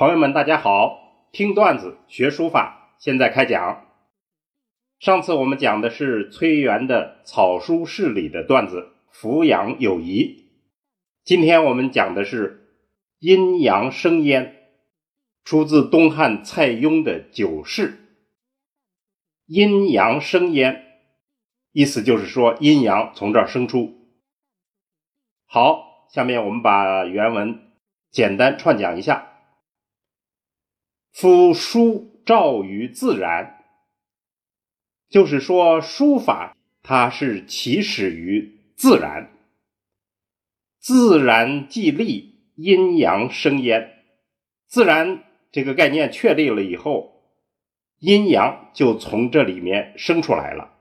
朋友们，大家好！听段子学书法，现在开讲。上次我们讲的是崔元的草书事里的段子“扶阳有仪”，今天我们讲的是“阴阳生焉”，出自东汉蔡邕的《九世》。阴阳生焉，意思就是说阴阳从这儿生出。好，下面我们把原文简单串讲一下。夫书照于自然，就是说书法它是起始于自然，自然即立，阴阳生焉。自然这个概念确立了以后，阴阳就从这里面生出来了。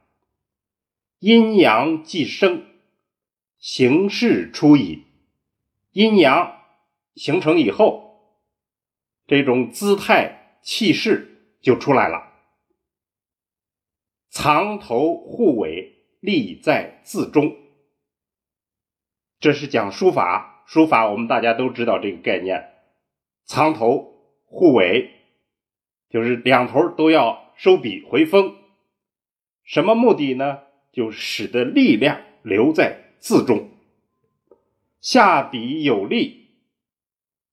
阴阳既生，形势出矣。阴阳形成以后。这种姿态气势就出来了，藏头护尾，立在字中。这是讲书法，书法我们大家都知道这个概念，藏头护尾，就是两头都要收笔回锋。什么目的呢？就使得力量留在字中，下笔有力，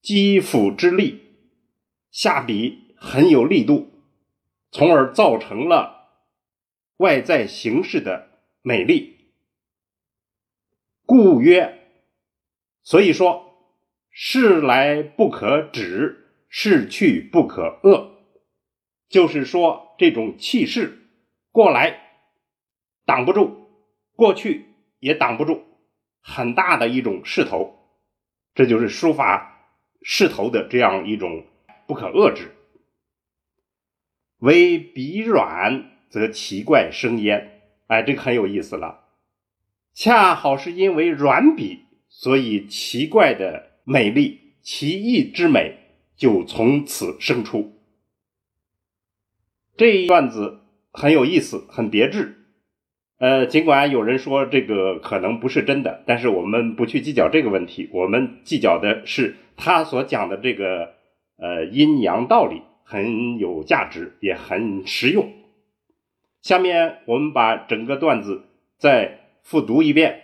击斧之力。下笔很有力度，从而造成了外在形式的美丽。故曰，所以说，事来不可止，事去不可遏，就是说这种气势过来挡不住，过去也挡不住，很大的一种势头，这就是书法势头的这样一种。不可遏制，为笔软则奇怪生焉。哎，这个很有意思了。恰好是因为软笔，所以奇怪的美丽、奇异之美就从此生出。这一段子很有意思，很别致。呃，尽管有人说这个可能不是真的，但是我们不去计较这个问题，我们计较的是他所讲的这个。呃，阴阳道理很有价值，也很实用。下面我们把整个段子再复读一遍：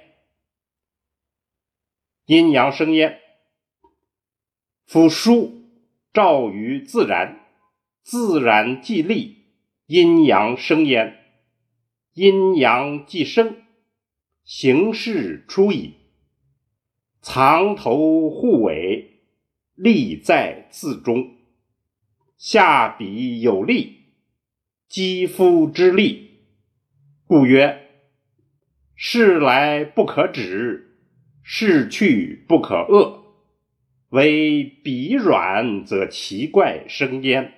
阴阳生焉，夫书照于自然，自然即立，阴阳生焉，阴阳既生，形势出矣。藏头护尾。力在字中，下笔有力，肌肤之力，故曰：事来不可止，事去不可遏。唯笔软则奇怪生焉。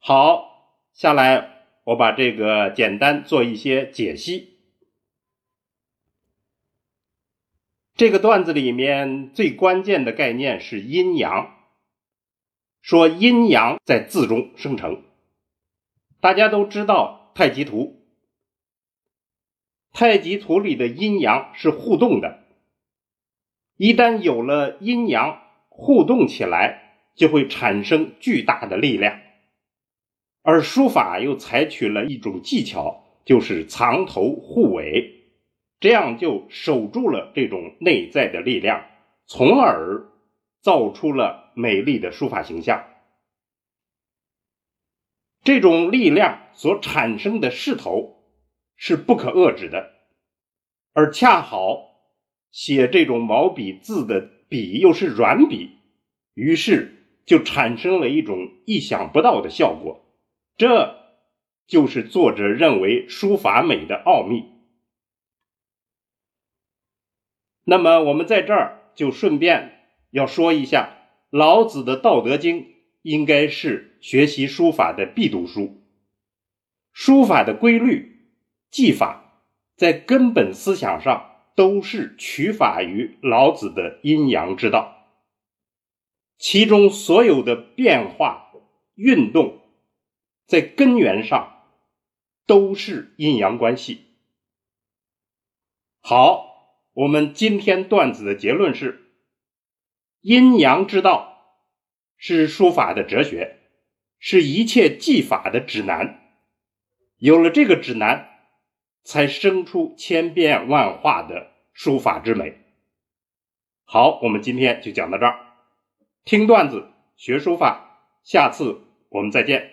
好，下来我把这个简单做一些解析。这个段子里面最关键的概念是阴阳，说阴阳在字中生成。大家都知道太极图，太极图里的阴阳是互动的，一旦有了阴阳互动起来，就会产生巨大的力量。而书法又采取了一种技巧，就是藏头护尾。这样就守住了这种内在的力量，从而造出了美丽的书法形象。这种力量所产生的势头是不可遏制的，而恰好写这种毛笔字的笔又是软笔，于是就产生了一种意想不到的效果。这就是作者认为书法美的奥秘。那么我们在这儿就顺便要说一下，老子的《道德经》应该是学习书法的必读书。书法的规律、技法，在根本思想上都是取法于老子的阴阳之道，其中所有的变化、运动，在根源上都是阴阳关系。好。我们今天段子的结论是：阴阳之道是书法的哲学，是一切技法的指南。有了这个指南，才生出千变万化的书法之美。好，我们今天就讲到这儿。听段子学书法，下次我们再见。